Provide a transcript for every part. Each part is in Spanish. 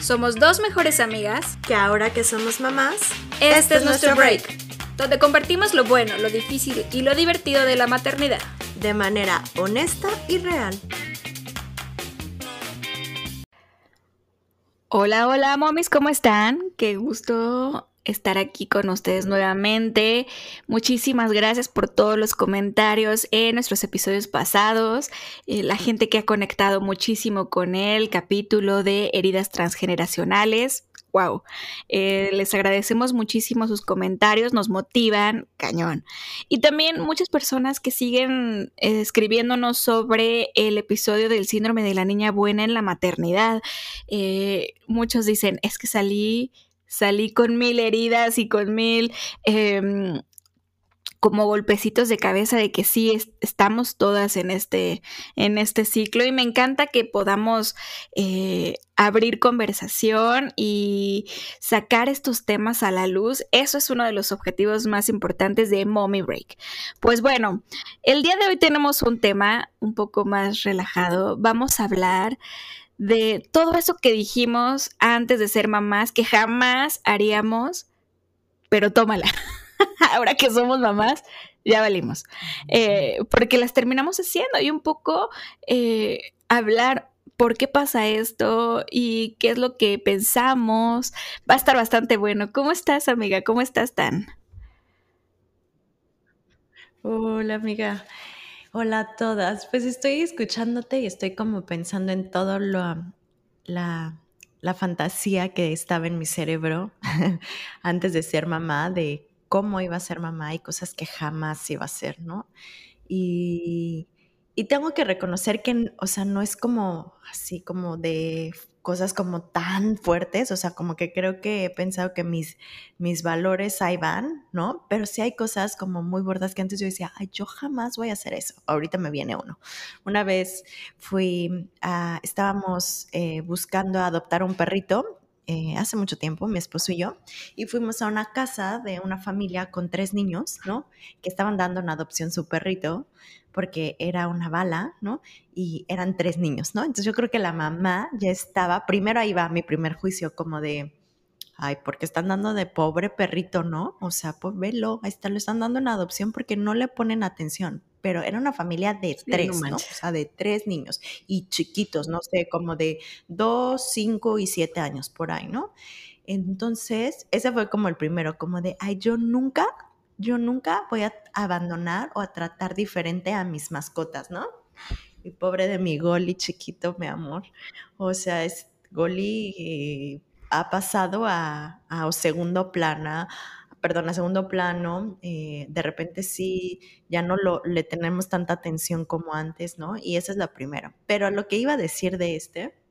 Somos dos mejores amigas que ahora que somos mamás, este, es nuestro break, donde compartimos lo bueno, lo difícil y lo divertido de la maternidad. De manera honesta y real. Hola, hola, momis, ¿cómo están? Qué gusto estar aquí con ustedes nuevamente. Muchísimas gracias por todos los comentarios en nuestros episodios pasados, eh, la gente que ha conectado muchísimo con el capítulo de heridas transgeneracionales. Wow, eh, les agradecemos muchísimo sus comentarios, nos motivan, cañón. Y también muchas personas que siguen eh, escribiéndonos sobre el episodio del síndrome de la niña buena en la maternidad. muchos dicen, es que salí salí con mil heridas y con mil em, como golpecitos de cabeza de que sí estamos todas en este, en este ciclo y me encanta que podamos eh, abrir conversación y sacar estos temas a la luz. Eso es uno de los objetivos más importantes de Mommy Break. Pues bueno, el día de hoy tenemos un tema un poco más relajado. Vamos a hablar de todo eso que dijimos antes de ser mamás, que jamás haríamos, pero tómala. Ahora que somos mamás, ya valimos. Eh, porque las terminamos haciendo y un poco eh, hablar por qué pasa esto y qué es lo que pensamos. Va a estar bastante bueno. ¿Cómo estás, amiga? ¿Cómo estás, Tan? Hola, amiga. Hola a todas. Pues estoy escuchándote y estoy como pensando en todo lo, la, la fantasía que estaba en mi cerebro antes de ser mamá, de cómo iba a ser mamá y cosas que jamás iba a ser, ¿no? Y, y tengo que reconocer que, o sea, no es como así como de cosas como tan fuertes, o sea, como que creo que he pensado que mis, mis valores ahí van, ¿no? Pero sí hay cosas como muy gordas que antes yo decía, ay, yo jamás voy a hacer eso. Ahorita me viene uno. Una vez fui, estábamos eh, buscando adoptar un perrito eh, hace mucho tiempo, mi esposo y yo, y fuimos a una casa de una familia con tres niños, ¿no? Que estaban dando en adopción su perrito porque era una bala, ¿no? Y eran tres niños, ¿no? Entonces yo creo que la mamá ya estaba, primero ahí va mi primer juicio como de, ay, porque están dando de pobre perrito, ¿no? O sea, pues velo, ahí está, lo están dando en adopción porque no le ponen atención. Pero era una familia de tres, no, O sea, de tres niños y chiquitos, no sé, como de dos, cinco y siete años por ahí, ¿no? Entonces, ese fue como el primero, como de, ay, yo nunca yo nunca voy a abandonar o a tratar diferente a mis mascotas, ¿no? Y pobre de mi Goli chiquito, mi amor. O sea, es, Goli ha pasado a, segundo plano, perdón, a segundo plano, eh, de repente sí, ya no lo, le tenemos tanta atención como antes, ¿no? Y esa es la primera. Pero lo que iba a decir de este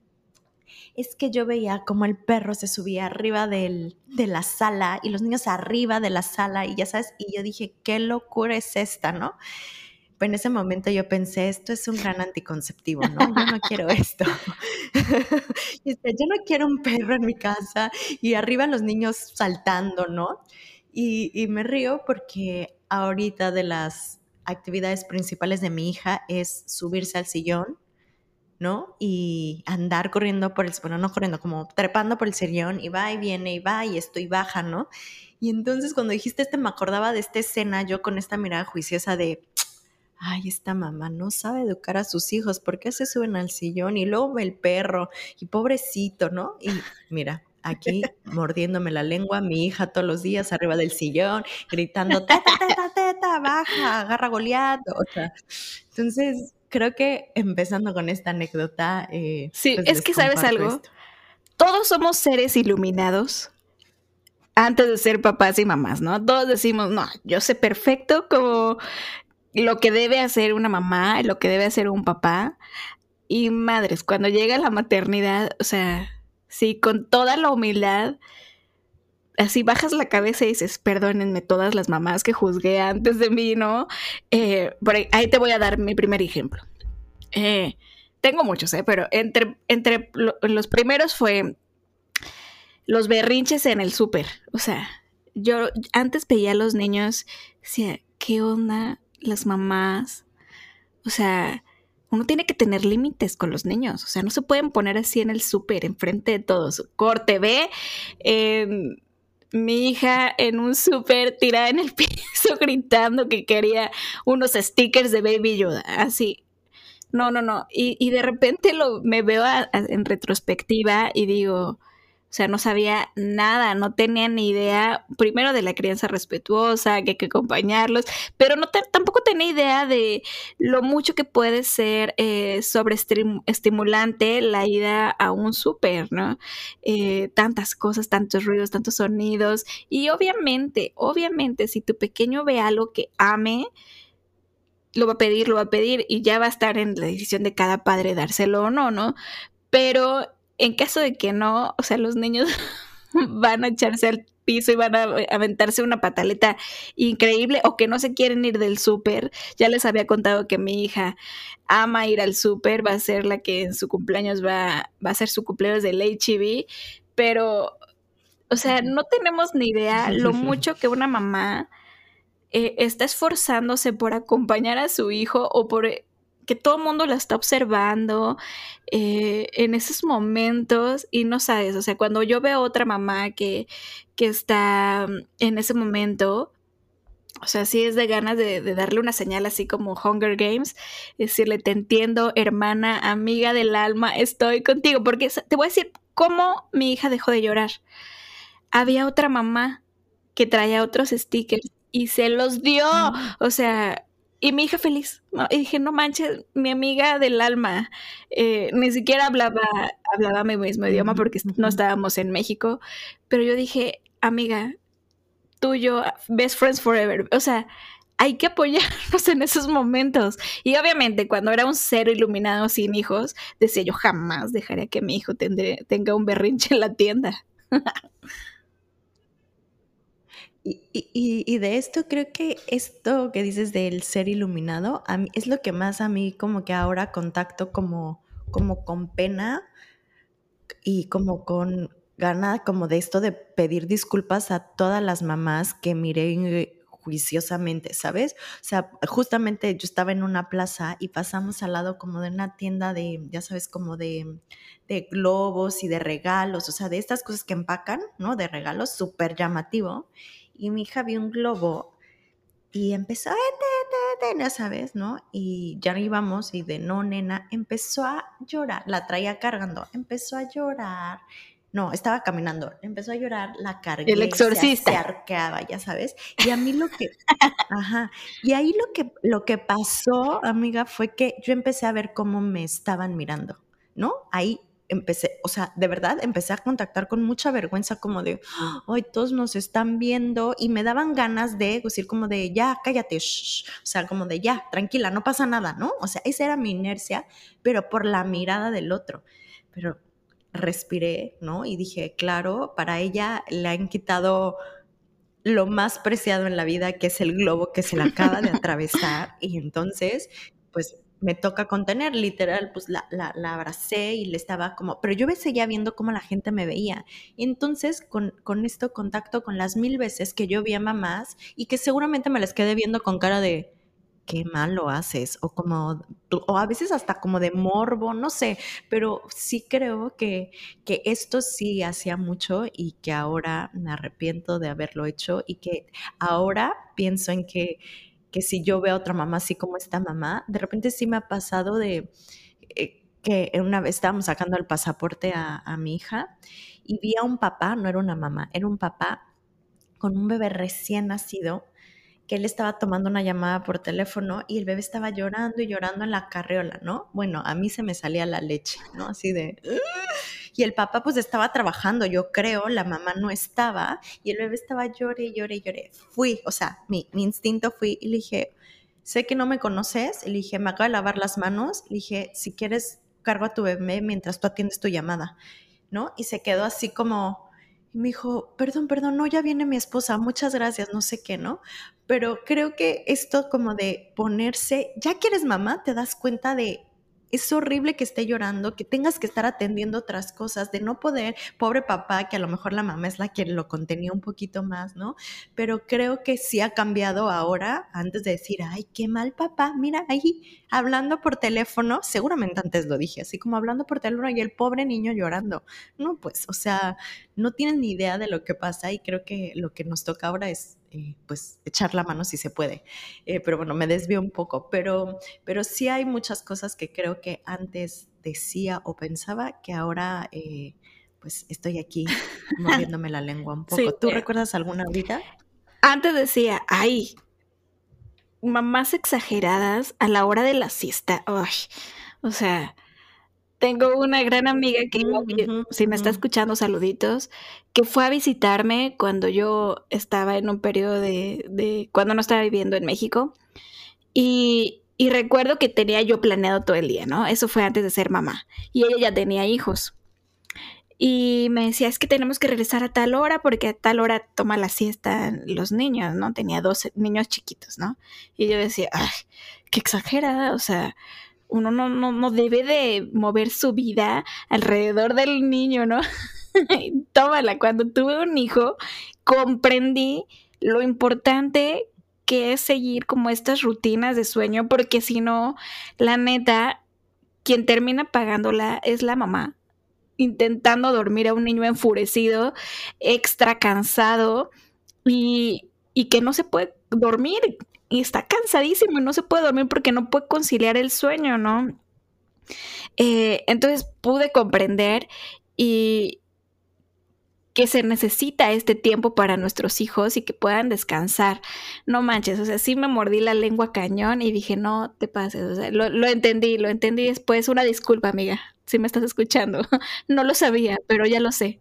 es que yo veía como el perro se subía arriba de la sala y los niños arriba de la sala y ya sabes, y yo dije, qué locura es esta, ¿no? Pues en ese momento yo pensé, esto es un gran anticonceptivo, ¿no? Yo no quiero esto. yo no quiero un perro en mi casa y arriba los niños saltando, ¿no? Y me río porque ahorita de las actividades principales de mi hija es subirse al sillón ¿no? Y andar corriendo por el, bueno, no corriendo, como trepando por el sillón y va y viene y va y estoy baja, ¿no? Y entonces cuando dijiste este me acordaba de esta escena, yo con esta mirada juiciosa de, ay, esta mamá no sabe educar a sus hijos, ¿por qué se suben al sillón? Y luego el perro, y pobrecito, ¿no? Y mira, aquí mordiéndome la lengua, mi hija todos los días arriba del sillón, gritando, teta, teta, teta, baja, agarra goleado. O sea, entonces, creo que empezando con esta anécdota. Eh, sí, pues, es que sabes algo. Todos somos seres iluminados antes de ser papás y mamás, ¿no? Todos decimos, no, yo sé perfecto como lo que debe hacer una mamá, lo que debe hacer un papá. Y madres, cuando llega la maternidad, o sea, sí, con toda la humildad, así bajas la cabeza y dices, perdónenme todas las mamás que juzgué antes de mí, ¿no? Eh, ahí, te voy a dar mi primer ejemplo. Eh, tengo muchos, ¿eh? Pero entre, entre los primeros fue los berrinches en el súper. O sea, yo antes veía a los niños, decía, ¿qué onda las mamás? O sea, uno tiene que tener límites con los niños. O sea, no se pueden poner así en el súper, enfrente de todos. Corte ve mi hija en un súper tirada en el piso gritando que quería unos stickers de Baby Yoda. Así. No, no, no. Y, de repente lo, me veo en retrospectiva y digo, o sea, no sabía nada, no tenía ni idea, primero de la crianza respetuosa, que hay que acompañarlos, pero no tampoco tenía idea de lo mucho que puede ser eh, sobreestimulante la ida a un súper, ¿no? Eh, tantas cosas, tantos ruidos, tantos sonidos. Y obviamente, obviamente, si tu pequeño ve algo que ame, lo va a pedir, lo va a pedir y ya va a estar en la decisión de cada padre dárselo o no, ¿no? Pero en caso de que no, o sea, los niños van a echarse al piso y van a aventarse una pataleta increíble o que no se quieren ir del súper. Ya les había contado que mi hija ama ir al súper, va a ser la que en su cumpleaños va, va a ser su cumpleaños del HIV, pero, o sea, no tenemos ni idea lo mucho que una mamá eh, está esforzándose por acompañar a su hijo o por que todo el mundo la está observando eh, en esos momentos y no sabes, o sea, cuando yo veo a otra mamá que, que está en ese momento, o sea, sí es de ganas de, darle una señal así como Hunger Games, decirle, te entiendo, hermana, amiga del alma, estoy contigo, porque te voy a decir cómo mi hija dejó de llorar. Había otra mamá que traía otros stickers y se los dio, mm. o sea, y mi hija feliz. Y dije, no manches, mi amiga del alma. Eh, ni siquiera hablaba, hablaba mi mismo idioma porque no estábamos en México. Pero yo dije, amiga, tú y yo, best friends forever. O sea, hay que apoyarnos en esos momentos. Y obviamente, cuando era un cero iluminado sin hijos, decía yo jamás dejaría que mi hijo tenga un berrinche en la tienda. Y, de esto creo que esto que dices del ser iluminado a mí, es lo que más a mí como que ahora contacto como, como con pena y como con gana como de esto de pedir disculpas a todas las mamás que miré juiciosamente, ¿sabes? O sea, justamente yo estaba en una plaza y pasamos al lado como de una tienda de, ya sabes, como de, de globos y de regalos, o sea, de estas cosas que empacan, ¿no? De regalos, súper llamativo y mi hija vio un globo y empezó, ya sabes, ¿no? Y ya íbamos y de no, nena, empezó a llorar, la traía cargando, empezó a llorar. No, estaba caminando, empezó a llorar, la cargué. El exorcista. Se, arqueaba, ya sabes. Y a mí lo que, ajá, y ahí lo que, lo que pasó, amiga, fue que yo empecé a ver cómo me estaban mirando, ¿no? Ahí empecé, o sea, de verdad empecé a contactar con mucha vergüenza como de, hoy todos nos están viendo y me daban ganas de decir como de, ya, cállate, o sea, como de, ya, tranquila, no pasa nada, ¿no? O sea, esa era mi inercia, pero por la mirada del otro. Pero respiré, ¿no? Y dije, claro, para ella le han quitado lo más preciado en la vida, que es el globo que se le acaba de atravesar. Y entonces, pues me toca contener, literal, pues la, la, la, abracé y le estaba como, pero yo seguía viendo cómo la gente me veía. Entonces con, con esto contacto con las mil veces que yo vi a mamás y que seguramente me les quedé viendo con cara de, qué mal lo haces, o como, o a veces hasta como de morbo, no sé, pero sí creo que, que esto sí hacía mucho y que ahora me arrepiento de haberlo hecho y que ahora pienso en que que si yo veo a otra mamá así como esta mamá, de repente sí me ha pasado de eh, que una vez estábamos sacando el pasaporte a, mi hija y vi a un papá, no era una mamá, era un papá con un bebé recién nacido que él estaba tomando una llamada por teléfono y el bebé estaba llorando y llorando en la carriola, ¿no? Bueno, a mí se me salía la leche, ¿no? Así de... Y el papá pues estaba trabajando, yo creo, la mamá no estaba y el bebé estaba llore, y llore. Fui, o sea, mi, mi instinto fui y le dije, sé que no me conoces, le dije, me acabo de lavar las manos, le dije, si quieres, cargo a tu bebé mientras tú atiendes tu llamada, ¿no? Y se quedó así como, y me dijo, perdón, perdón, no, ya viene mi esposa, muchas gracias, no sé qué, ¿no? Pero creo que esto como de ponerse, ya que eres mamá, te das cuenta de es horrible que esté llorando, que tengas que estar atendiendo otras cosas, de no poder, pobre papá, que a lo mejor la mamá es la que lo contenía un poquito más, ¿no? Pero creo que sí ha cambiado ahora, antes de decir, ay, qué mal papá, mira ahí, hablando por teléfono, seguramente antes lo dije, así como hablando por teléfono y el pobre niño llorando. No, pues, o sea, no tienen ni idea de lo que pasa y creo que lo que nos toca ahora es eh, pues echar la mano si se puede. Eh, pero bueno, me desvío un poco, pero, pero sí hay muchas cosas que creo que antes decía o pensaba que ahora eh, pues estoy aquí moviéndome la lengua un poco. ¿Tú recuerdas alguna vida? Antes decía, ay, mamás exageradas a la hora de la siesta. o sea, tengo una gran amiga que, si me está escuchando, saluditos, que fue a visitarme cuando yo estaba en un periodo de, cuando no estaba viviendo en México. Y, y, recuerdo que tenía yo planeado todo el día, ¿no? Eso fue antes de ser mamá. Y ella ya tenía hijos. Y me decía, es que tenemos que regresar a tal hora porque a tal hora toma la siesta los niños, ¿no? Tenía dos niños chiquitos, ¿no? Y yo decía, ay, qué exagerada, o sea, uno no, no, no debe de mover su vida alrededor del niño, ¿no? Tómala, cuando tuve un hijo, comprendí lo importante que es seguir como estas rutinas de sueño, porque si no, la neta, quien termina pagándola es la mamá, intentando dormir a un niño enfurecido, extra cansado y, y que no se puede dormir y está cansadísimo y no se puede dormir porque no puede conciliar el sueño, ¿no? Eh, entonces pude comprender y que se necesita este tiempo para nuestros hijos y que puedan descansar. No manches, o sea, sí me mordí la lengua cañón y dije, no te pases, o sea, lo, lo entendí, lo entendí después. Una disculpa, amiga, si me estás escuchando. no lo sabía, pero ya lo sé.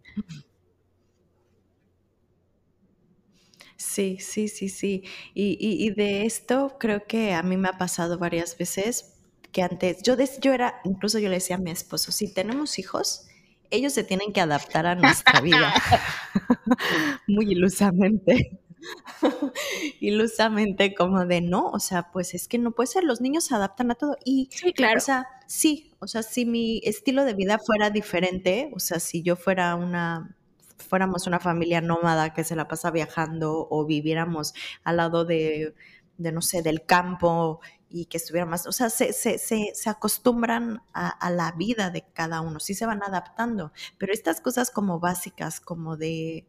Sí, sí, sí, sí. Y, de esto creo que a mí me ha pasado varias veces que antes, yo, yo era, incluso yo le decía a mi esposo, si tenemos hijos, ellos se tienen que adaptar a nuestra vida. Muy ilusamente. ilusamente como de no, o sea, pues es que no puede ser, los niños se adaptan a todo y sí, claro. O sea, sí, o sea, si mi estilo de vida fuera diferente, o sea, si yo fuera una fuéramos una familia nómada que se la pasa viajando o viviéramos al lado de, no sé, del campo y que estuviera más, o sea, se, se, se, se acostumbran a, la vida de cada uno, sí se van adaptando, pero estas cosas como básicas, como de,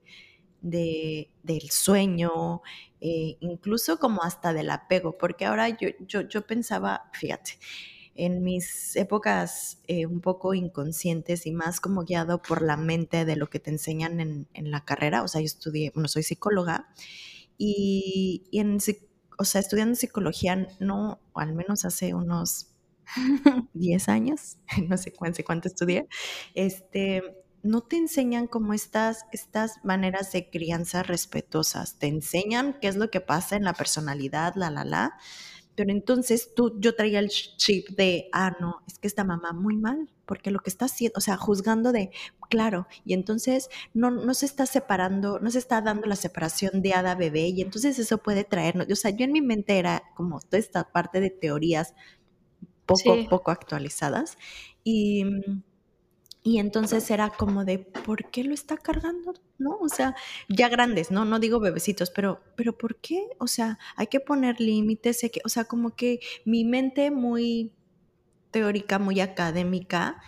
de del sueño, eh, incluso como hasta del apego, porque ahora yo, yo, yo pensaba, fíjate, en mis épocas eh, un poco inconscientes y más como guiado por la mente de lo que te enseñan en, la carrera. O sea, yo estudié, bueno, soy psicóloga y, en, o sea, estudiando psicología, no, o al menos hace unos 10 años, no sé cuánto, cuánto estudié, este, no te enseñan como estas, estas maneras de crianza respetuosas, te enseñan qué es lo que pasa en la personalidad, la, la, la, pero entonces tú, yo traía el chip de, ah, no, es que esta mamá muy mal, porque lo que está haciendo, o sea, juzgando de, claro, y entonces no, no se está separando, no se está dando la separación de hada bebé, y entonces eso puede traernos, o sea, yo en mi mente era como toda esta parte de teorías poco, poco actualizadas, y mm, y entonces era como de, ¿por qué lo está cargando? ¿No? O sea, ya grandes, ¿no? No digo bebecitos, pero, pero ¿por qué? O sea, hay que poner límites, o sea, como que mi mente muy teórica, muy académica,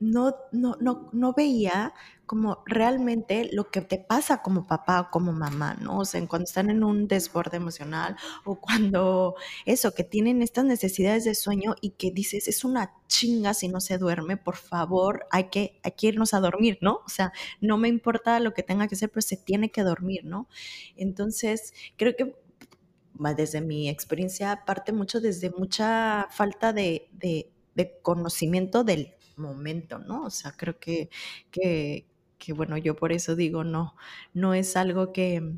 no, no, no, no veía como realmente lo que te pasa como papá o como mamá, ¿no? O sea, cuando están en un desborde emocional o cuando eso, que tienen estas necesidades de sueño y que dices, es una chinga si no se duerme, por favor, hay que, hay que irnos a dormir, ¿no? O sea, no me importa lo que tenga que hacer, pero se tiene que dormir, ¿no? Entonces, creo que desde mi experiencia parte mucho desde mucha falta de, de, de conocimiento del momento, ¿no? O sea, creo que, que, bueno, yo por eso digo, no, no es algo que,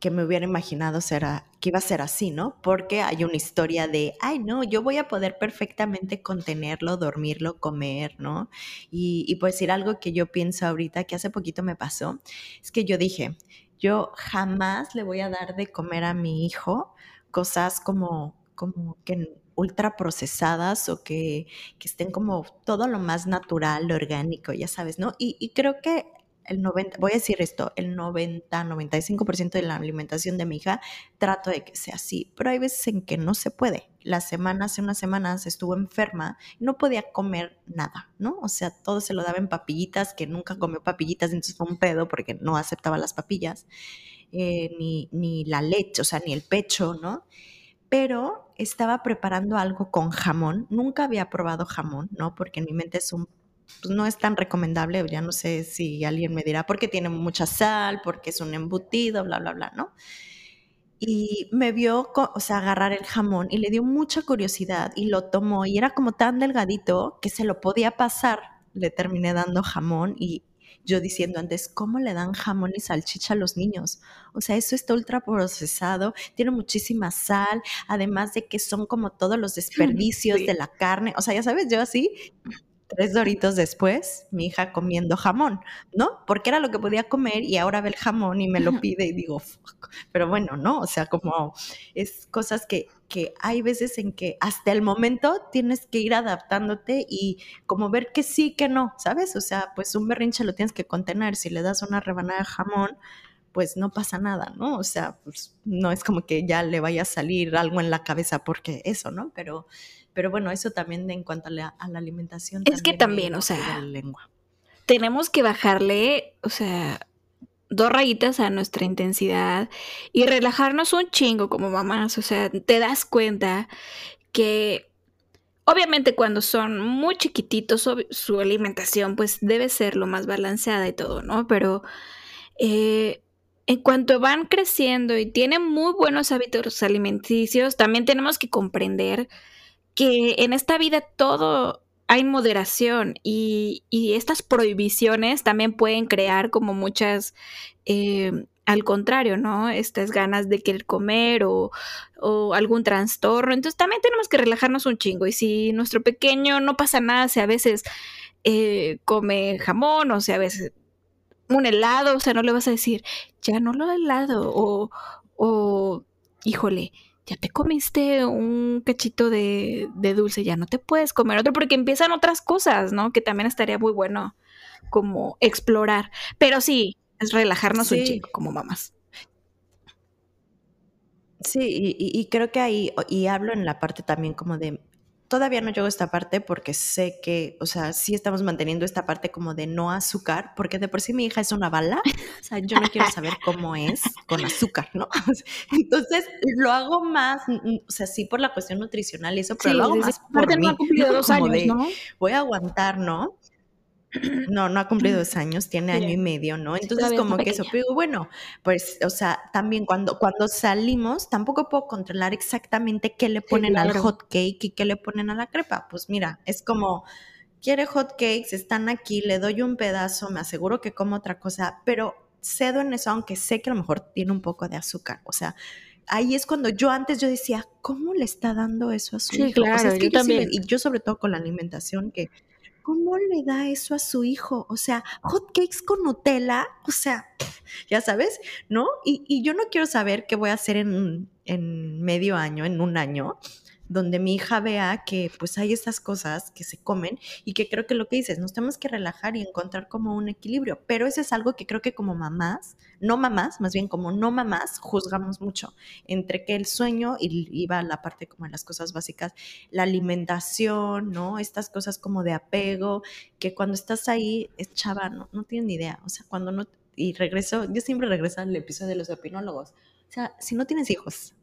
que me hubiera imaginado será, que iba a ser así, ¿no? Porque hay una historia de, ay, no, yo voy a poder perfectamente contenerlo, dormirlo, comer, ¿no? Y, y pues decir algo que yo pienso ahorita, que hace poquito me pasó, es que yo dije, yo jamás le voy a dar de comer a mi hijo cosas como, como que ultra procesadas o que, estén como todo lo más natural, orgánico, ya sabes, ¿no? Y, y creo que el 90, voy a decir esto, el 90, 95% de la alimentación de mi hija trato de que sea así, pero hay veces en que no se puede. La semana, hace unas semanas estuvo enferma y no podía comer nada, ¿no? O sea, todo se lo daba en papillitas, que nunca comió papillitas, entonces fue un pedo porque no aceptaba las papillas, eh, ni, ni la leche, o sea, ni el pecho, ¿no? Pero estaba preparando algo con jamón, nunca había probado jamón, ¿no? Porque en mi mente es un pues no es tan recomendable, ya no sé si alguien me dirá, porque tiene mucha sal, porque es un embutido, bla, bla, bla, ¿no? Y me vio, o sea, agarrar el jamón y le dio mucha curiosidad y lo tomó y era como tan delgadito que se lo podía pasar. Le terminé dando jamón y yo diciendo antes, ¿cómo le dan jamón y salchicha a los niños? O sea, eso está ultra procesado, tiene muchísima sal, además de que son como todos los desperdicios de la carne. O sea, ya sabes, yo así tres doritos después, mi hija comiendo jamón, ¿no? Porque era lo que podía comer y ahora ve el jamón y me lo pide y digo, Fuck. pero bueno, ¿no? O sea, como es cosas que, que hay veces en que hasta el momento tienes que ir adaptándote y como ver que sí, que no, ¿sabes? O sea, pues un berrinche lo tienes que contener. Si le das una rebanada de jamón, pues no pasa nada, ¿no? O sea, pues no es como que ya le vaya a salir algo en la cabeza porque eso, ¿no? Pero pero bueno, eso también en cuanto a la, alimentación. Es que también, o sea, lengua. tenemos que bajarle, o sea, dos rayitas a nuestra intensidad y relajarnos un chingo como mamás. O sea, te das cuenta que obviamente cuando son muy chiquititos su alimentación pues debe ser lo más balanceada y todo, ¿no? Pero eh, en cuanto van creciendo y tienen muy buenos hábitos alimenticios, también tenemos que comprender que en esta vida todo hay moderación y, estas prohibiciones también pueden crear como muchas, eh, al contrario, ¿no? Estas ganas de querer comer o, algún trastorno. Entonces también tenemos que relajarnos un chingo. Y si nuestro pequeño no pasa nada, si a veces eh, come jamón o si a veces un helado, o sea, no le vas a decir, ya no lo helado o, o híjole, ya te comiste un cachito de, dulce, ya no te puedes comer otro porque empiezan otras cosas, ¿no? Que también estaría muy bueno como explorar. Pero sí, es relajarnos un chico como mamás. Sí, y, y, creo que ahí, y hablo en la parte también como de todavía no llego a esta parte porque sé que, o sea, sí estamos manteniendo esta parte como de no azúcar, porque de por sí mi hija es una bala, o sea, yo no quiero saber cómo es con azúcar, ¿no? Entonces, lo hago más, o sea, sí por la cuestión nutricional y eso, pero lo hago más por mí, dos años, ¿no? Voy a aguantar, ¿no? No, no ha cumplido dos años, tiene año y medio, ¿no? Entonces, como que eso, pero bueno, pues, o sea, también cuando, cuando salimos, tampoco puedo controlar exactamente qué le ponen al hot cake y qué le ponen a la crepa. Pues mira, es como, quiere hot cakes, están aquí, le doy un pedazo, me aseguro que como otra cosa, pero cedo en eso, aunque sé que a lo mejor tiene un poco de azúcar, o sea, ahí es cuando yo antes yo decía, ¿cómo le está dando eso a su hijo? Claro, yo también. y yo sobre todo con la alimentación que ¿cómo le da eso a su hijo? O sea, hot cakes con Nutella, o sea, ya sabes, ¿no? Y, yo no quiero saber qué voy a hacer en, en medio año, en un año, donde mi hija vea que pues hay estas cosas que se comen y que creo que lo que dices, nos tenemos que relajar y encontrar como un equilibrio, pero eso es algo que creo que como mamás, no mamás, más bien como no mamás, juzgamos mucho entre que el sueño y iba la parte como de las cosas básicas, la alimentación, ¿no? Estas cosas como de apego, que cuando estás ahí, es chava, no, no tienes ni idea, o sea, cuando no, y regreso, yo siempre regreso al episodio de los opinólogos, o sea, si no tienes hijos,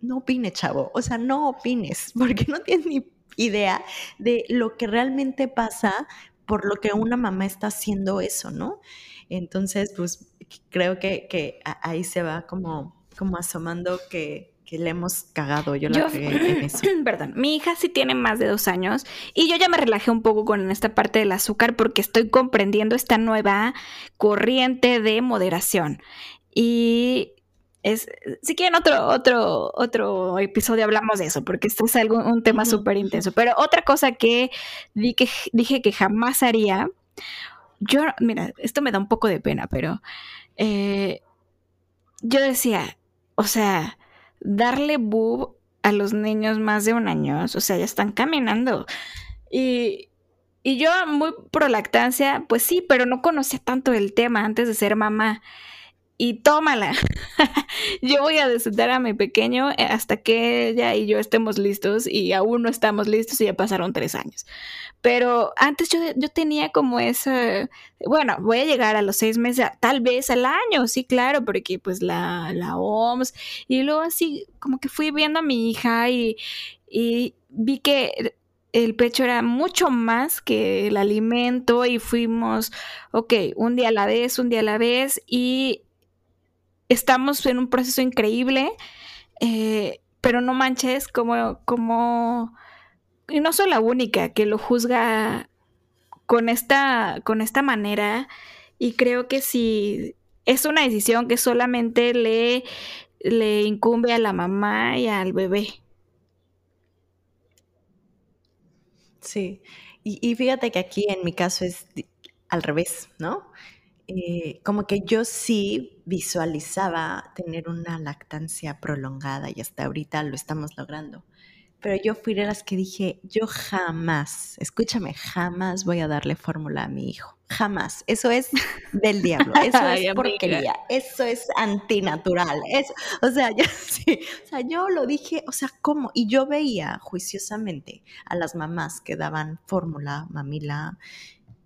no opines, chavo. O sea, no opines, porque no tienes ni idea de lo que realmente pasa por lo que una mamá está haciendo eso, ¿no? Entonces, pues creo que, ahí se va como, como asomando que, le hemos cagado. Yo la en eso. Perdón, mi hija sí tiene más de dos años y yo ya me relajé un poco con esta parte del azúcar porque estoy comprendiendo esta nueva corriente de moderación. Y si quieren otro, otro, otro episodio hablamos de eso, porque esto es algo, un tema súper intenso. Pero otra cosa que, que dije que jamás haría, yo, mira, esto me da un poco de pena, pero eh, yo decía, o sea, darle boob a los niños más de un año, o sea, ya están caminando. Y, y yo muy pro lactancia, pues sí, pero no conocía tanto el tema antes de ser mamá y tómala. yo voy a desentar a mi pequeño eh, hasta que ella y yo estemos listos y aún no estamos listos y ya pasaron tres años. Pero antes yo, yo tenía como esa, bueno, voy a llegar a los seis meses, tal vez al año, sí, claro, porque pues la, la OMS y luego así como que fui viendo a mi hija y, y vi que el pecho era mucho más que el alimento y fuimos, ok, un día a la vez, un día a la vez y estamos en un proceso increíble, eh, pero no manches como, como, y no soy la única que lo juzga con esta, con esta manera, y creo que si es una decisión que solamente le, le incumbe a la mamá y al bebé. Sí, y, y fíjate que aquí en mi caso es al revés, ¿no? Eh, como que yo sí visualizaba tener una lactancia prolongada y hasta ahorita lo estamos logrando. Pero yo fui de las que dije, yo jamás, escúchame, jamás voy a darle fórmula a mi hijo. Jamás. Eso es del diablo. Eso es porquería. Eso es antinatural. O sea, yo sí. O sea, yo lo dije, o sea, ¿cómo? Y yo veía juiciosamente a las mamás que daban fórmula, mamila,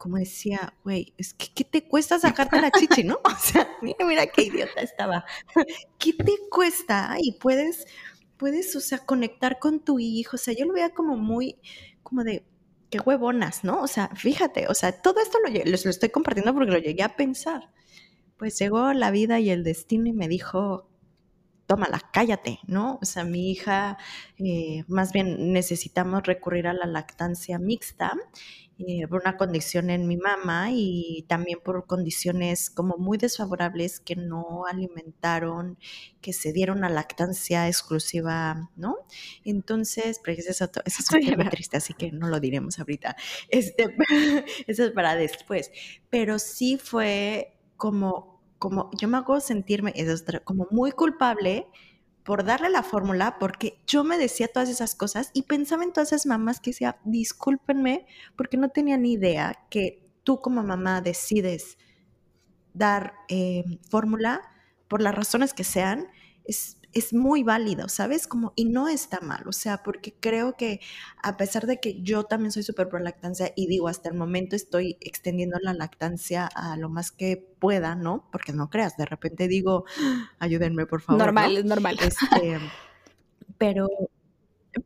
como decía, güey, es que ¿qué te cuesta sacarte la chichi, no? O sea, mira, mira qué idiota estaba. ¿Qué te cuesta? Y puedes, puedes, o sea, conectar con tu hijo. O sea, yo lo veía como muy, como de, qué huevonas, ¿no? O sea, fíjate, o sea, todo esto lo, les lo estoy compartiendo porque lo llegué a pensar. Pues llegó la vida y el destino y me dijo, tómala, cállate, ¿no? O sea, mi hija, eh, más bien necesitamos recurrir a la lactancia mixta eh, por una condición en mi mamá y también por condiciones como muy desfavorables que no alimentaron, que se dieron a lactancia exclusiva, ¿no? Entonces, pero eso eso es muy triste, así que no lo diremos ahorita. Este, eso es para después. Pero sí fue como, como, yo me hago sentirme como muy culpable por darle la fórmula, porque yo me decía todas esas cosas y pensaba en todas esas mamás que decía, discúlpenme, porque no tenía ni idea que tú como mamá decides dar eh, fórmula por las razones que sean, es es muy válido, ¿sabes? Como, y no está mal, o sea, porque creo que a pesar de que yo también soy súper pro lactancia y digo, hasta el momento estoy extendiendo la lactancia a lo más que pueda, ¿no? Porque no creas, de repente digo, ayúdenme, por favor. Normal, es normal. Este, pero,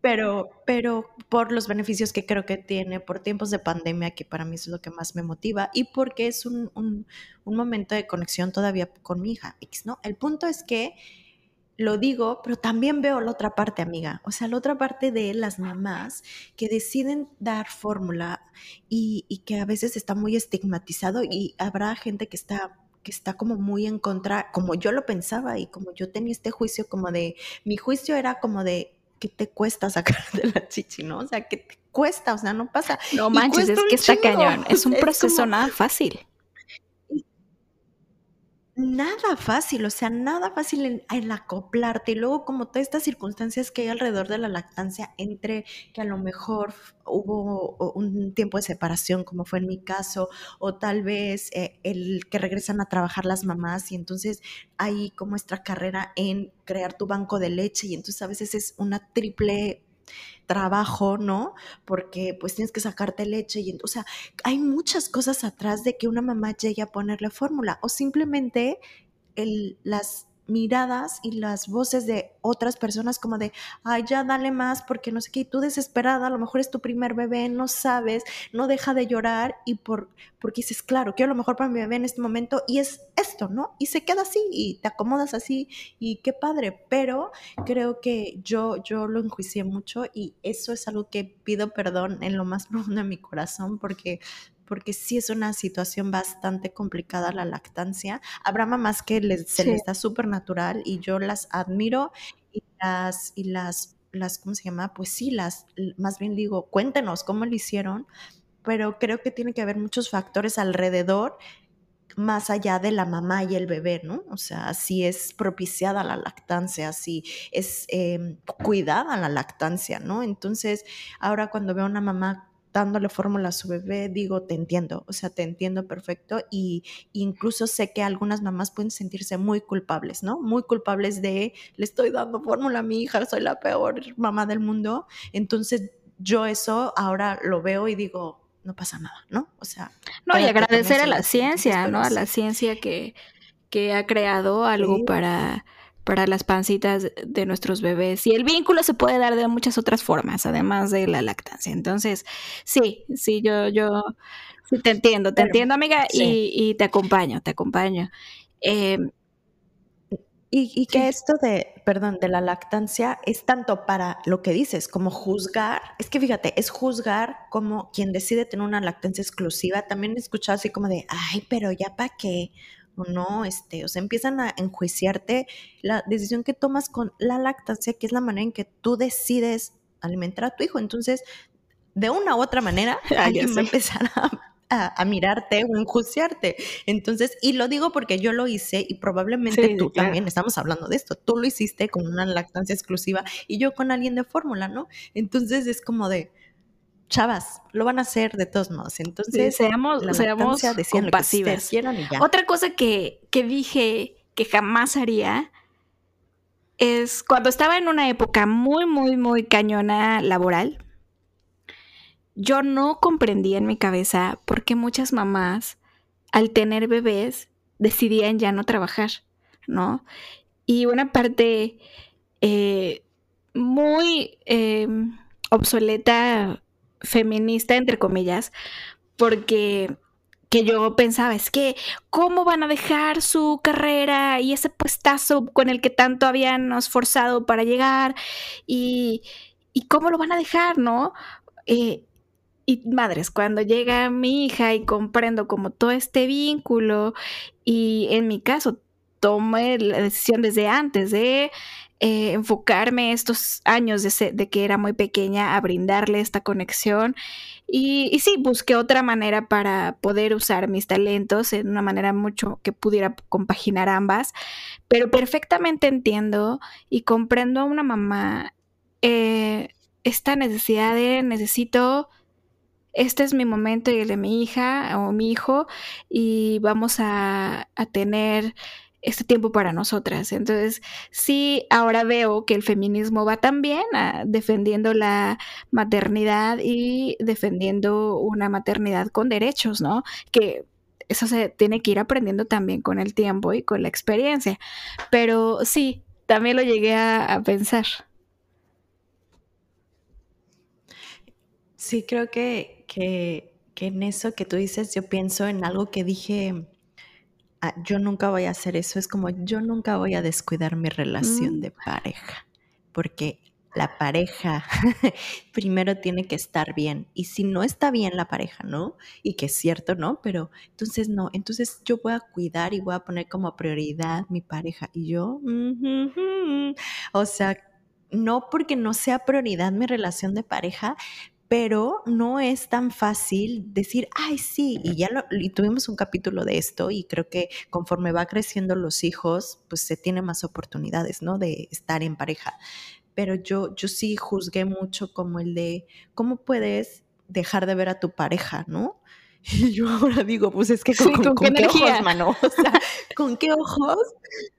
pero, pero por los beneficios que creo que tiene, por tiempos de pandemia, que para mí es lo que más me motiva, y porque es un, un, un momento de conexión todavía con mi hija, ¿no? El punto es que lo digo, pero también veo la otra parte, amiga. O sea, la otra parte de las mamás que deciden dar fórmula y, que a veces está muy estigmatizado y habrá gente que está que está como muy en contra, como yo lo pensaba y como yo tenía este juicio como de, mi juicio era como de, ¿qué te cuesta sacar de la chichi, no? O sea, ¿qué te cuesta? O sea, no pasa. No manches, es que está cañón. Es un proceso nada fácil nada fácil, o sea, nada fácil en, acoplarte. Y luego, como todas estas circunstancias que hay alrededor de la lactancia, entre que a lo mejor hubo un tiempo de separación, como fue en mi caso, o tal vez eh, el que regresan a trabajar las mamás, y entonces hay como esta carrera en crear tu banco de leche, y entonces a veces es una triple trabajo, ¿no? Porque pues tienes que sacarte leche y, o sea, hay muchas cosas atrás de que una mamá llegue a ponerle fórmula o simplemente el, las miradas y las voces de otras personas como de, ay, ya dale más porque no sé qué, y tú desesperada, a lo mejor es tu primer bebé, no sabes, no deja de llorar y por, porque dices, claro, quiero lo mejor para mi bebé en este momento y es esto, ¿no? Y se queda así y te acomodas así y qué padre, pero creo que yo, yo lo enjuicié mucho y eso es algo que pido perdón en lo más profundo de mi corazón porque porque sí es una situación bastante complicada la lactancia. Habrá mamás que les, se les da súper natural y yo las admiro y las, y las, las, ¿cómo se llama? Pues sí, las, más bien digo, cuéntenos cómo lo hicieron, pero creo que tiene que haber muchos factores alrededor más allá de la mamá y el bebé, ¿no? O sea, si es propiciada la lactancia, si es em, cuidada la lactancia, ¿no? Entonces, ahora cuando veo a una mamá dándole fórmula a su bebé, digo, te entiendo, o sea, te entiendo perfecto y incluso sé que algunas mamás pueden sentirse muy culpables, ¿no? Muy culpables de, le estoy dando fórmula a mi hija, soy la peor mamá del mundo. Entonces, yo eso ahora lo veo y digo, no pasa nada, ¿no? O sea... No, y agradecer a la ciencia, ¿no? A la ciencia que, que ha creado algo para, para las pancitas de nuestros bebés. Y el vínculo se puede dar de muchas otras formas, además de la lactancia. Entonces, sí, sí, yo, yo sí te entiendo, te entiendo, amiga, y, y, te acompaño, te acompaño. Eh, y, que esto de, perdón, de la lactancia es tanto para lo que dices, como juzgar, es que fíjate, es juzgar como quien decide tener una lactancia exclusiva. También he escuchado así como de, ay, pero ya para qué, o no, este, o sea, empiezan a enjuiciarte la decisión que tomas con la lactancia, que es la manera en que tú decides alimentar a tu hijo. Entonces, de una u otra manera, alguien va a empezar a a, mirarte o enjuiciarte. Entonces, y lo digo porque yo lo hice y probablemente tú también, estamos hablando de esto, tú lo hiciste con una lactancia exclusiva y yo con alguien de fórmula, ¿no? Entonces es como de, chavas, lo van a hacer de todos modos. Entonces, seamos, seamos compasivas. Otra cosa que, que dije que jamás haría es cuando estaba en una época muy, muy, muy cañona laboral, yo no comprendía en mi cabeza por qué muchas mamás, al tener bebés, decidían ya no trabajar, ¿no? Y una parte eh, muy em, obsoleta, feminista, entre comillas, porque que yo pensaba, es que, ¿cómo van a dejar su carrera y ese puestazo con el que tanto habían esforzado para llegar? Y, y cómo lo van a dejar, ¿no? Eh, y madres, cuando llega mi hija y comprendo como todo este vínculo y en mi caso tomé la decisión desde antes de eh, enfocarme estos años de, que era muy pequeña a brindarle esta conexión. Y, sí, busqué otra manera para poder usar mis talentos en una manera mucho que pudiera compaginar ambas, pero perfectamente entiendo y comprendo a una mamá eh, esta necesidad de necesito este es mi momento y el de mi hija o mi hijo y vamos a, tener este tiempo para nosotras. Entonces, sí, ahora veo que el feminismo va también defendiendo la maternidad y defendiendo una maternidad con derechos, ¿no? Que eso se tiene que ir aprendiendo también con el tiempo y con la experiencia. Pero sí, también lo llegué a pensar. Sí, creo que, que, en eso que tú dices, yo pienso en algo que dije, yo nunca voy a hacer eso, es como yo nunca voy a descuidar mi relación mm. de pareja, porque la pareja primero tiene que estar bien. Y si no está bien la pareja, ¿no? Y que es cierto, ¿no? Pero entonces no, entonces yo voy a cuidar y voy a poner como prioridad mi pareja. Y yo, o sea, no porque no sea prioridad mi relación de pareja, pero no es tan fácil decir, ay, sí, y ya lo, tuvimos un capítulo de esto y creo que conforme va creciendo los hijos, pues se tiene más oportunidades, ¿no? De estar en pareja. Pero yo, yo sí juzgué mucho como el de, ¿cómo puedes dejar de ver a tu pareja, ¿no? Y yo ahora digo, pues es que con, qué, ojos, mano. O sea, ¿con qué ojos?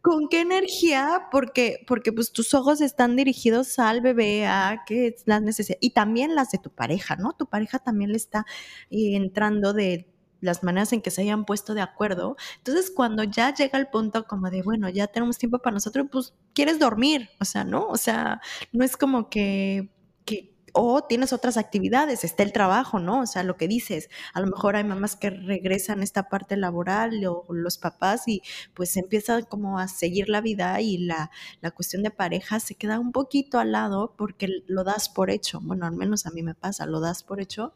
¿Con qué energía? Porque, porque pues tus ojos están dirigidos al bebé, a que las necesidades, y también las de tu pareja, ¿no? Tu pareja también le está eh, entrando de las maneras en que se hayan puesto de acuerdo. Entonces, cuando ya llega el punto como de, bueno, ya tenemos tiempo para nosotros, pues quieres dormir, o sea, ¿no? O sea, no es como que o tienes otras actividades, está el trabajo, ¿no? O sea, lo que dices, a lo mejor hay mamás que regresan a esta parte laboral o los papás y pues empiezan como a seguir la vida y la, la cuestión de pareja se queda un poquito al lado porque lo das por hecho, bueno, al menos a mí me pasa, lo das por hecho.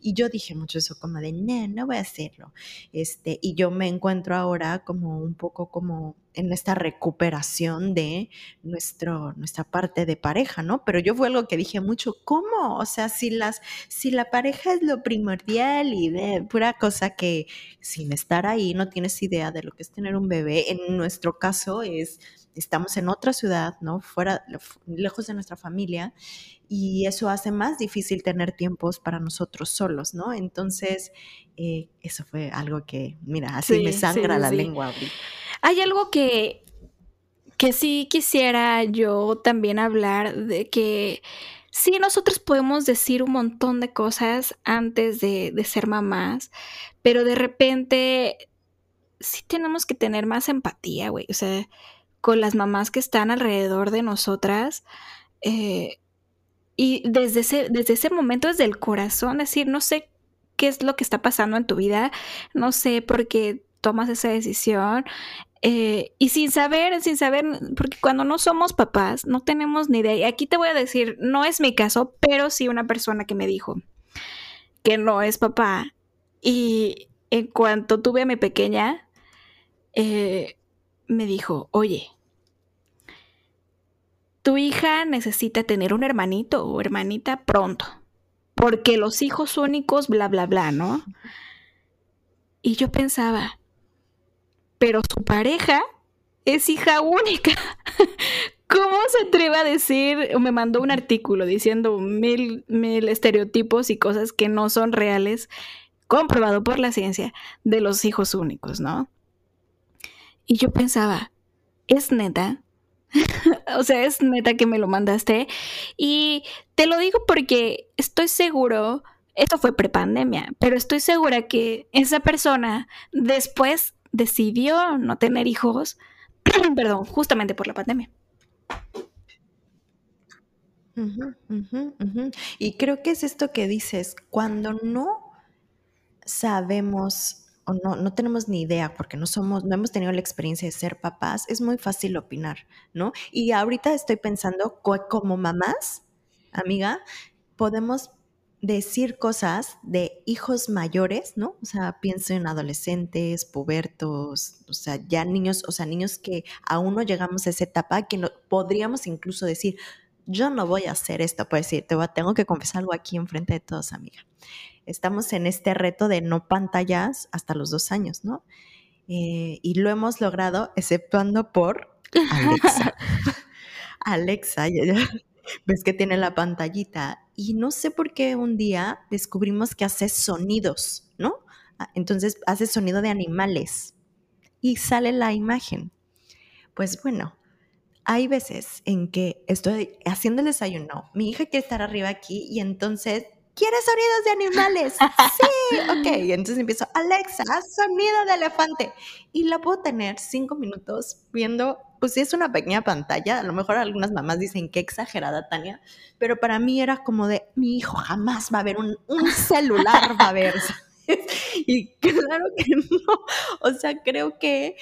Y yo dije mucho eso como de, no, no voy a hacerlo, este, y yo me encuentro ahora como un poco como en esta recuperación de nuestro, nuestra parte de pareja, ¿no? Pero yo fue algo que dije mucho, ¿cómo? O sea, si, las, si la pareja es lo primordial y de pura cosa que sin estar ahí no tienes idea de lo que es tener un bebé, en nuestro caso es, estamos en otra ciudad, ¿no? Fuera, lejos de nuestra familia y eso hace más difícil tener tiempos para nosotros solos, ¿no? Entonces, eh, eso fue algo que, mira, así me sangra la lengua ahorita. Hay algo que, que sí quisiera yo también hablar de que sí, nosotros podemos decir un montón de cosas antes de, de ser mamás, pero de repente sí tenemos que tener más empatía, güey. O sea, con las mamás que están alrededor de nosotras. Eh, y desde ese, desde ese momento, desde el corazón, decir, no sé qué es lo que está pasando en tu vida, no sé por qué tomas esa decisión, eh, y sin saber, sin saber, porque cuando no somos papás, no tenemos ni idea. Y aquí te voy a decir, no es mi caso, pero sí una persona que me dijo que no es papá. Y en cuanto tuve a mi pequeña, eh, me dijo, oye, tu hija necesita tener un hermanito o hermanita pronto, porque los hijos únicos, bla, bla, bla, ¿no? Y yo pensaba, pero su pareja es hija única. ¿Cómo se atreve a decir? Me mandó un artículo diciendo mil, mil estereotipos y cosas que no son reales, comprobado por la ciencia, de los hijos únicos, ¿no? Y yo pensaba, ¿es neta? o sea, es neta que me lo mandaste. Y te lo digo porque estoy seguro, esto fue prepandemia, pero estoy segura que esa persona después decidió no tener hijos, perdón, justamente por la pandemia. Y creo que es esto que dices, cuando no sabemos o no, no tenemos ni idea porque no somos, no hemos tenido la experiencia de ser papás, es muy fácil opinar, ¿no? Y ahorita estoy pensando como mamás, amiga, podemos decir cosas de hijos mayores, ¿no? O sea, pienso en adolescentes, pubertos, o sea, ya niños, o sea, niños que aún no llegamos a esa etapa, que no, podríamos incluso decir, yo no voy a hacer esto, pues decir, te tengo que confesar algo aquí enfrente de todos, amiga. Estamos en este reto de no pantallas hasta los dos años, ¿no? Eh, y lo hemos logrado exceptuando por Alexa. Alexa, ves que tiene la pantallita y no sé por qué un día descubrimos que hace sonidos, ¿no? Ah, entonces hace sonido de animales y sale la imagen. Pues bueno, hay veces en que estoy haciendo el desayuno, mi hija quiere estar arriba aquí y entonces quiere sonidos de animales. Sí, ok. Entonces empiezo, Alexa, sonido de elefante. Y la puedo tener cinco minutos viendo, pues si es una pequeña pantalla, a lo mejor algunas mamás dicen qué exagerada, Tania, pero para mí era como de, mi hijo jamás va a ver un, un celular, va a ver. y claro que no. O sea, creo que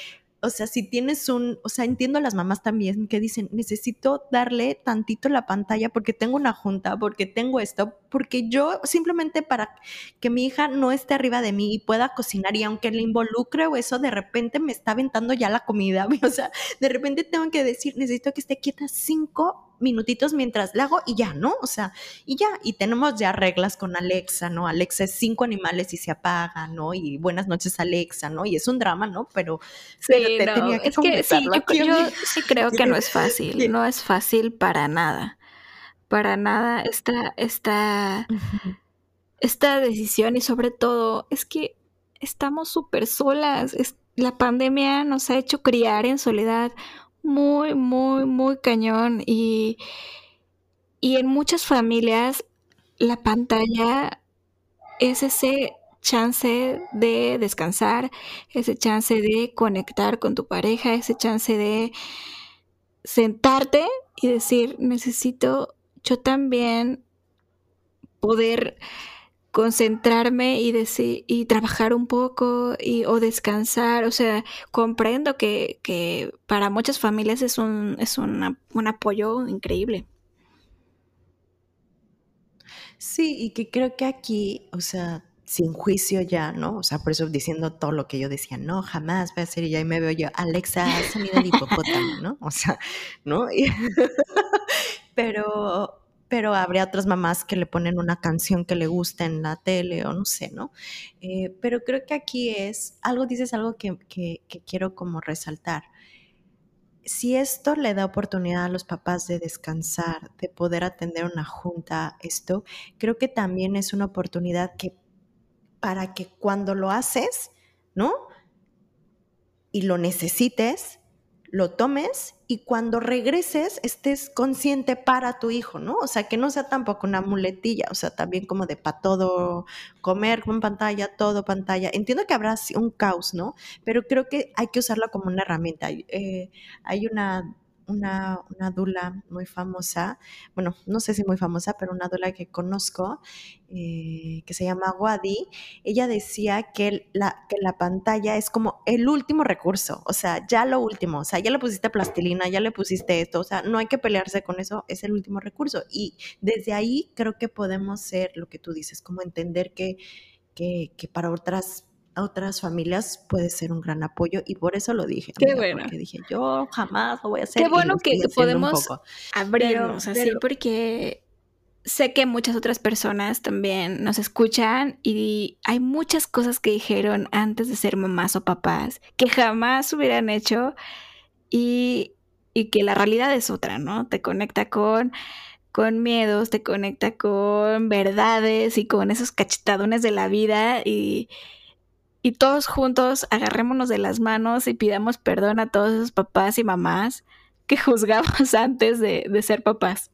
o sea, si tienes un, o sea, entiendo a las mamás también que dicen, necesito darle tantito la pantalla porque tengo una junta, porque tengo esto, porque yo simplemente para que mi hija no esté arriba de mí y pueda cocinar y aunque le involucre o eso, de repente me está aventando ya la comida, o sea, de repente tengo que decir, necesito que esté quieta cinco minutitos mientras la hago y ya, ¿no? O sea, y ya, y tenemos ya reglas con Alexa, ¿no? Alexa es cinco animales y se apaga, ¿no? Y buenas noches Alexa, ¿no? Y es un drama, ¿no? Pero, sí, te tenía que, es que sí, yo, sí creo que no es fácil, no es fácil para nada, para nada esta, esta, esta decisión y sobre todo es que estamos súper solas, la pandemia nos ha hecho criar en soledad muy, muy, muy cañón y, y en muchas familias la pantalla es ese chance de descansar, ese chance de conectar con tu pareja, ese chance de sentarte y decir, necesito yo también poder concentrarme y, decir, y trabajar un poco y, o descansar. O sea, comprendo que, que para muchas familias es, un, es un apoyo increíble. Sí, y que creo que aquí, o sea, sin juicio ya, ¿no? O sea, por eso diciendo todo lo que yo decía, no, jamás voy a hacer, y ahí me veo yo, Alexa, sonido de hipopótamo, ¿no? O sea, ¿no? pero, pero habría otras mamás que le ponen una canción que le gusta en la tele o no sé, ¿no? Eh, pero creo que aquí es, algo dices algo que, que, que quiero como resaltar si esto le da oportunidad a los papás de descansar, de poder atender una junta, esto, creo que también es una oportunidad que para que cuando lo haces, ¿no? Y lo necesites, lo tomes y cuando regreses estés consciente para tu hijo, ¿no? O sea, que no sea tampoco una muletilla, o sea, también como de para todo comer con pantalla, todo pantalla. Entiendo que habrá un caos, ¿no? Pero creo que hay que usarlo como una herramienta. Eh, hay una una, una dula muy famosa, bueno, no sé si muy famosa, pero una dula que conozco, eh, que se llama Wadi, ella decía que la, que la pantalla es como el último recurso, o sea, ya lo último, o sea, ya le pusiste plastilina, ya le pusiste esto, o sea, no hay que pelearse con eso, es el último recurso. Y desde ahí creo que podemos ser lo que tú dices, como entender que, que, que para otras otras familias puede ser un gran apoyo y por eso lo dije. Qué bueno. Porque dije, yo jamás lo voy a hacer. Qué bueno que podemos abrirnos así, porque sé que muchas otras personas también nos escuchan y hay muchas cosas que dijeron antes de ser mamás o papás que jamás hubieran hecho y, y que la realidad es otra, ¿no? Te conecta con con miedos, te conecta con verdades y con esos cachetadones de la vida y, y todos juntos agarrémonos de las manos y pidamos perdón a todos esos papás y mamás que juzgamos antes de, ser papás.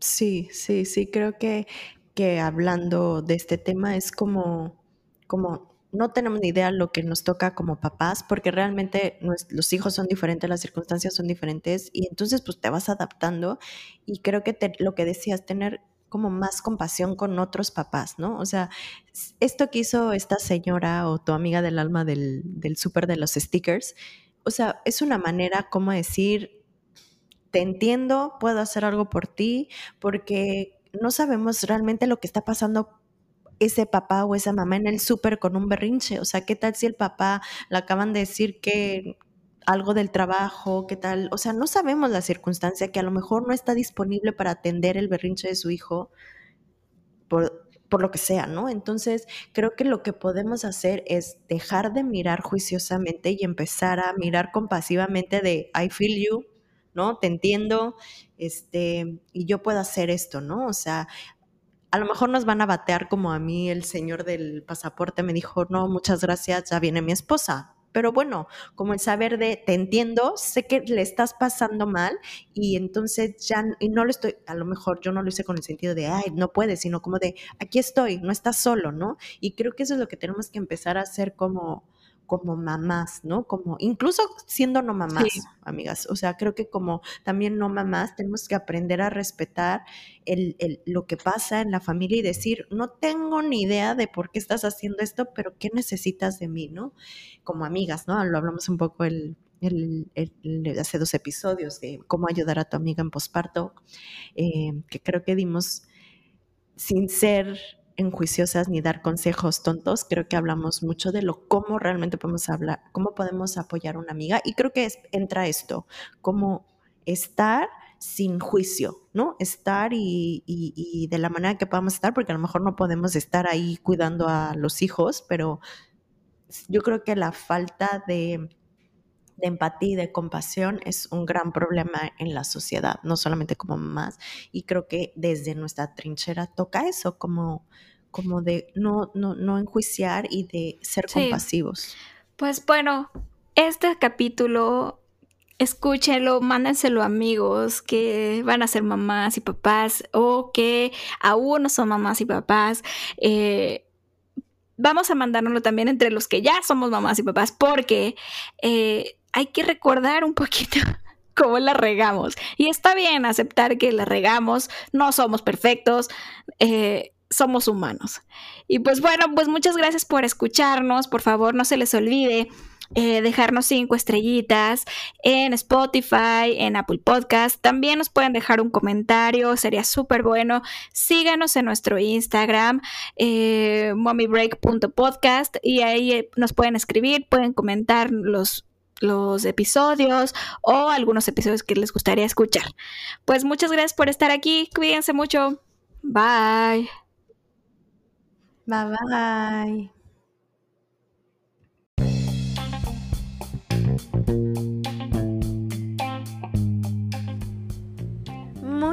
Sí, sí, sí, creo que, que hablando de este tema es como, como no tenemos ni idea lo que nos toca como papás, porque realmente los hijos son diferentes, las circunstancias son diferentes, y entonces pues te vas adaptando. Y creo que lo que decías, tener como más compasión con otros papás, ¿no? O sea, esto que hizo esta señora o tu amiga del alma del, del súper de los stickers, o sea, es una manera como decir, te entiendo, puedo hacer algo por ti, porque no sabemos realmente lo que está pasando ese papá o esa mamá en el súper con un berrinche. O sea, ¿qué tal si el papá le acaban de decir que algo del trabajo, qué tal, o sea, no sabemos la circunstancia que a lo mejor no está disponible para atender el berrinche de su hijo por, por lo que sea, ¿no? Entonces, creo que lo que podemos hacer es dejar de mirar juiciosamente y empezar a mirar compasivamente de I feel you, ¿no? Te entiendo, este, y yo puedo hacer esto, ¿no? O sea, a lo mejor nos van a batear como a mí el señor del pasaporte me dijo, no, muchas gracias, ya viene mi esposa. Pero bueno, como el saber de, te entiendo, sé que le estás pasando mal y entonces ya, y no lo estoy, a lo mejor yo no lo hice con el sentido de, ay, no puedes, sino como de, aquí estoy, no estás solo, ¿no? Y creo que eso es lo que tenemos que empezar a hacer como, como mamás, ¿no? Como incluso siendo no mamás, amigas. O sea, creo que como también no mamás tenemos que aprender a respetar el, lo que pasa en la familia y decir, no tengo ni idea de por qué estás haciendo esto, pero ¿qué necesitas de mí, no? Como amigas, ¿no? Lo hablamos un poco el, hace dos episodios de cómo ayudar a tu amiga en posparto, eh, que creo que dimos sin ser enjuiciosas ni dar consejos tontos. Creo que hablamos mucho de lo cómo realmente podemos hablar, cómo podemos apoyar a una amiga. Y creo que entra esto, como estar sin juicio, ¿no? Estar y, y, de la manera que podamos estar, porque a lo mejor no podemos estar ahí cuidando a los hijos, pero yo creo que la falta de de empatía y de compasión es un gran problema en la sociedad, no solamente como mamás. Y creo que desde nuestra trinchera toca eso, como, como de no, no, no enjuiciar y de ser compasivos. Pues bueno, este capítulo escúchenlo, mándenselo a amigos que van a ser mamás y papás o que aún no son mamás y papás. Eh, vamos a mandárnoslo también entre los que ya somos mamás y papás porque eh, hay que recordar un poquito cómo la regamos. Y está bien aceptar que la regamos, no somos perfectos, eh, somos humanos. Y pues bueno, pues muchas gracias por escucharnos. Por favor, no se les olvide eh, dejarnos cinco estrellitas en Spotify, en Apple Podcast. También nos pueden dejar un comentario, sería súper bueno. Síganos en nuestro Instagram, eh, mommybreak.podcast, y ahí nos pueden escribir, pueden comentar los los episodios o algunos episodios que les gustaría escuchar. Pues muchas gracias por estar aquí, cuídense mucho. Bye. Bye bye.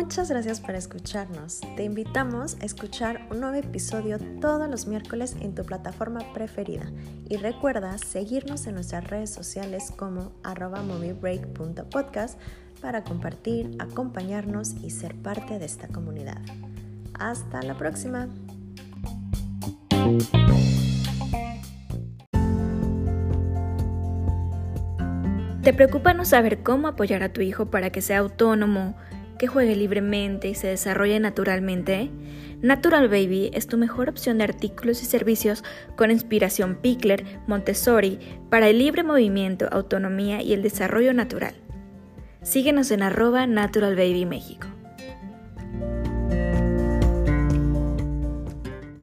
Muchas gracias por escucharnos. Te invitamos a escuchar un nuevo episodio todos los miércoles en tu plataforma preferida. Y recuerda seguirnos en nuestras redes sociales como arroba moviebreak.podcast para compartir, acompañarnos y ser parte de esta comunidad. Hasta la próxima. ¿Te preocupa no saber cómo apoyar a tu hijo para que sea autónomo, que juegue libremente y se desarrolle naturalmente? Natural Baby es tu mejor opción de artículos y servicios con inspiración Pickler, Montessori, para el libre movimiento, autonomía y el desarrollo natural. Síguenos en arroba Natural Baby México.